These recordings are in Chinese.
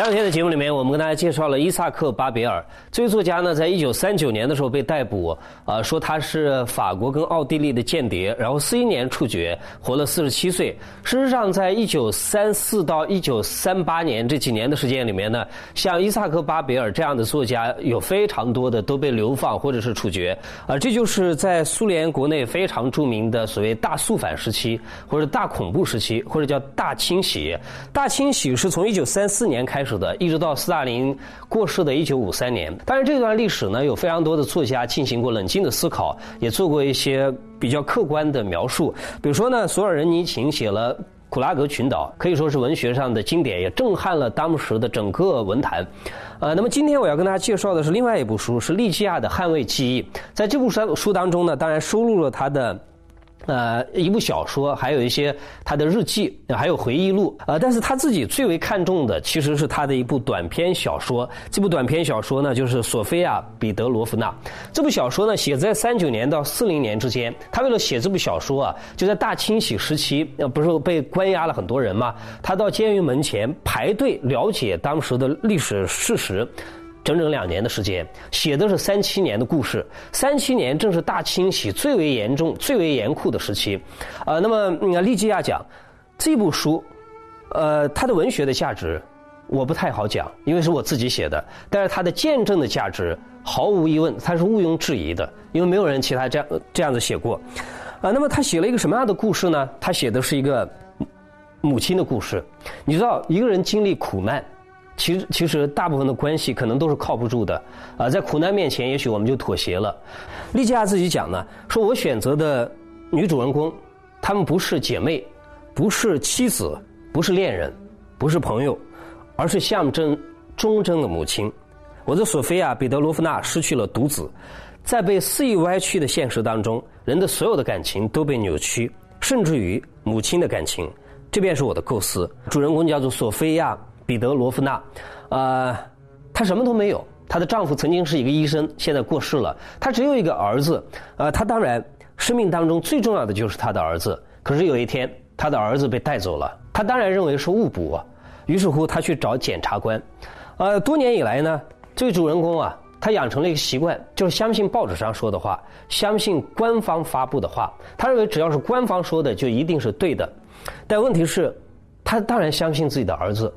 前两天的节目里面，我们跟大家介绍了伊萨克·巴别尔这位作家呢，在一九三九年的时候被逮捕，啊，说他是法国跟奥地利的间谍，然后四一年处决，活了四十七岁。事实上，在一九三四到一九三八年这几年的时间里面呢，像伊萨克·巴别尔这样的作家有非常多的都被流放或者是处决，啊，这就是在苏联国内非常著名的所谓大肃反时期，或者大恐怖时期，或者叫大清洗。大清洗是从一九三四年开。始始的，一直到斯大林过世的一九五三年。当然，这段历史呢，有非常多的作家进行过冷静的思考，也做过一些比较客观的描述。比如说呢，索尔仁尼琴写了《古拉格群岛》，可以说是文学上的经典，也震撼了当时的整个文坛。呃，那么今天我要跟大家介绍的是另外一部书，是利基亚的《捍卫记忆》。在这部书书当中呢，当然收录了他的。呃，一部小说，还有一些他的日记，还有回忆录。呃，但是他自己最为看重的，其实是他的一部短篇小说。这部短篇小说呢，就是《索菲亚·彼得罗夫娜》。这部小说呢，写在三九年到四零年之间。他为了写这部小说啊，就在大清洗时期，呃，不是被关押了很多人嘛？他到监狱门前排队了解当时的历史事实。整整两年的时间，写的是三七年的故事。三七年正是大清洗最为严重、最为严酷的时期。呃，那么你看利基亚讲这部书，呃，它的文学的价值我不太好讲，因为是我自己写的。但是它的见证的价值毫无疑问，它是毋庸置疑的，因为没有人其他这样这样子写过。啊，那么他写了一个什么样的故事呢？他写的是一个母亲的故事。你知道，一个人经历苦难。其实，其实大部分的关系可能都是靠不住的，啊，在苦难面前，也许我们就妥协了。利基亚自己讲呢，说我选择的女主人公，她们不是姐妹，不是妻子，不是恋人，不是朋友，而是象征忠贞的母亲。我的索菲亚·彼得罗夫娜失去了独子，在被肆意歪曲的现实当中，人的所有的感情都被扭曲，甚至于母亲的感情。这便是我的构思。主人公叫做索菲亚。彼得罗夫娜，呃，她什么都没有。她的丈夫曾经是一个医生，现在过世了。她只有一个儿子，呃，她当然生命当中最重要的就是她的儿子。可是有一天，她的儿子被带走了。她当然认为是误捕，于是乎她去找检察官。呃，多年以来呢，这位主人公啊，他养成了一个习惯，就是相信报纸上说的话，相信官方发布的话。他认为只要是官方说的，就一定是对的。但问题是，他当然相信自己的儿子。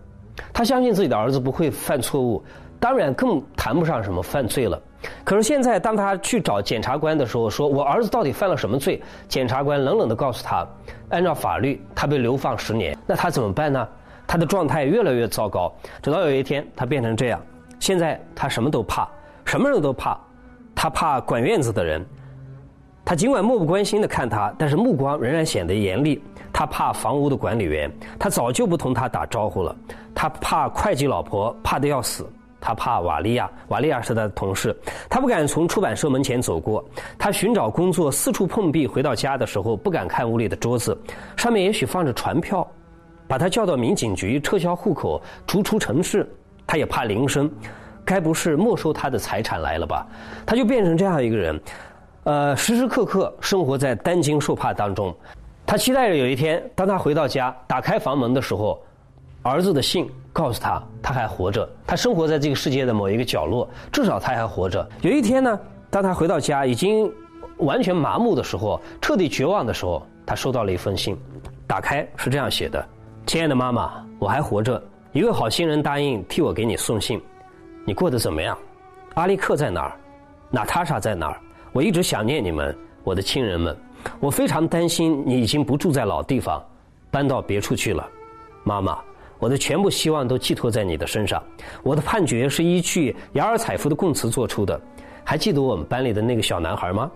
他相信自己的儿子不会犯错误，当然更谈不上什么犯罪了。可是现在，当他去找检察官的时候，说我儿子到底犯了什么罪？检察官冷冷地告诉他，按照法律，他被流放十年。那他怎么办呢？他的状态越来越糟糕，直到有一天，他变成这样。现在他什么都怕，什么人都怕，他怕管院子的人。他尽管漠不关心地看他，但是目光仍然显得严厉。他怕房屋的管理员，他早就不同他打招呼了。他怕会计老婆，怕得要死。他怕瓦利亚，瓦利亚是他的同事。他不敢从出版社门前走过。他寻找工作，四处碰壁。回到家的时候，不敢看屋里的桌子，上面也许放着传票。把他叫到民警局，撤销户口，逐出城市。他也怕铃声，该不是没收他的财产来了吧？他就变成这样一个人。呃，时时刻刻生活在担惊受怕当中，他期待着有一天，当他回到家，打开房门的时候，儿子的信告诉他他还活着，他生活在这个世界的某一个角落，至少他还活着。有一天呢，当他回到家已经完全麻木的时候，彻底绝望的时候，他收到了一封信，打开是这样写的：“亲爱的妈妈，我还活着，一个好心人答应替我给你送信，你过得怎么样？阿利克在哪儿？娜塔莎在哪儿？”我一直想念你们，我的亲人们。我非常担心你已经不住在老地方，搬到别处去了。妈妈，我的全部希望都寄托在你的身上。我的判决是依据雅尔采夫的供词做出的。还记得我们班里的那个小男孩吗？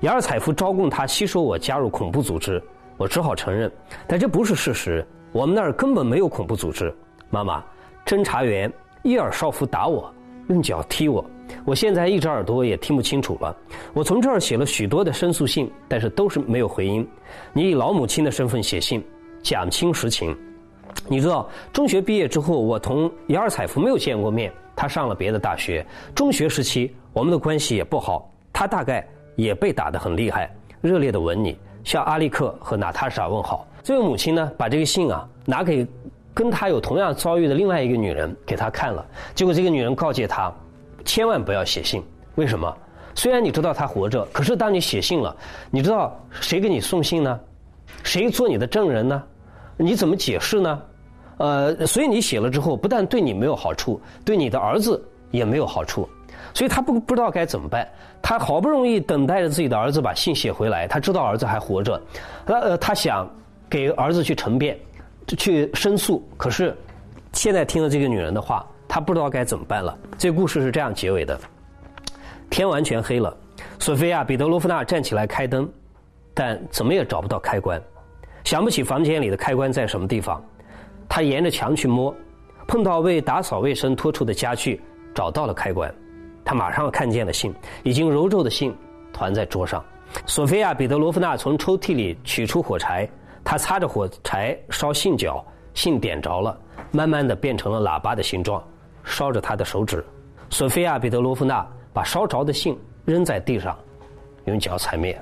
雅尔采夫招供他吸收我加入恐怖组织，我只好承认，但这不是事实。我们那儿根本没有恐怖组织。妈妈，侦查员伊尔绍夫打我，用脚踢我。我现在一只耳朵也听不清楚了。我从这儿写了许多的申诉信，但是都是没有回音。你以老母亲的身份写信，讲清实情。你知道，中学毕业之后，我同雅尔采夫没有见过面。他上了别的大学。中学时期，我们的关系也不好。他大概也被打得很厉害。热烈的吻你，向阿利克和娜塔莎问好。这位母亲呢，把这个信啊拿给跟他有同样遭遇的另外一个女人给他看了，结果这个女人告诫他，千万不要写信。为什么？虽然你知道他活着，可是当你写信了，你知道谁给你送信呢？谁做你的证人呢？你怎么解释呢？呃，所以你写了之后，不但对你没有好处，对你的儿子也没有好处。所以他不不知道该怎么办。他好不容易等待着自己的儿子把信写回来，他知道儿子还活着，他呃，他想给儿子去陈辩，去申诉。可是现在听了这个女人的话，她不知道该怎么办了。这故事是这样结尾的：天完全黑了，索菲亚·彼得罗夫娜站起来开灯，但怎么也找不到开关，想不起房间里的开关在什么地方。她沿着墙去摸，碰到为打扫卫生拖出的家具，找到了开关。她马上看见了信，已经揉皱的信，团在桌上。索菲亚·彼得罗夫娜从抽屉里取出火柴，他擦着火柴烧信角，信点着了，慢慢的变成了喇叭的形状，烧着他的手指。索菲亚·彼得罗夫娜把烧着的信扔在地上，用脚踩灭。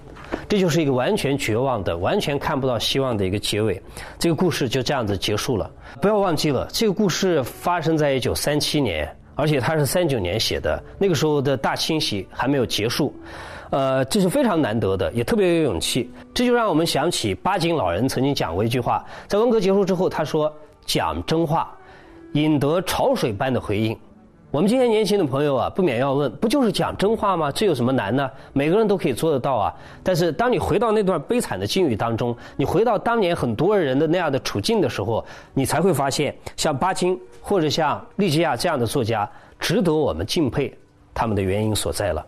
这就是一个完全绝望的、完全看不到希望的一个结尾。这个故事就这样子结束了。不要忘记了，这个故事发生在一九三七年。而且他是三九年写的，那个时候的大清洗还没有结束，呃，这是非常难得的，也特别有勇气。这就让我们想起巴金老人曾经讲过一句话，在文革结束之后，他说：“讲真话，引得潮水般的回应。”我们今天年轻的朋友啊，不免要问：不就是讲真话吗？这有什么难呢？每个人都可以做得到啊。但是，当你回到那段悲惨的境遇当中，你回到当年很多人的那样的处境的时候，你才会发现，像巴金。或者像利基亚这样的作家，值得我们敬佩，他们的原因所在了。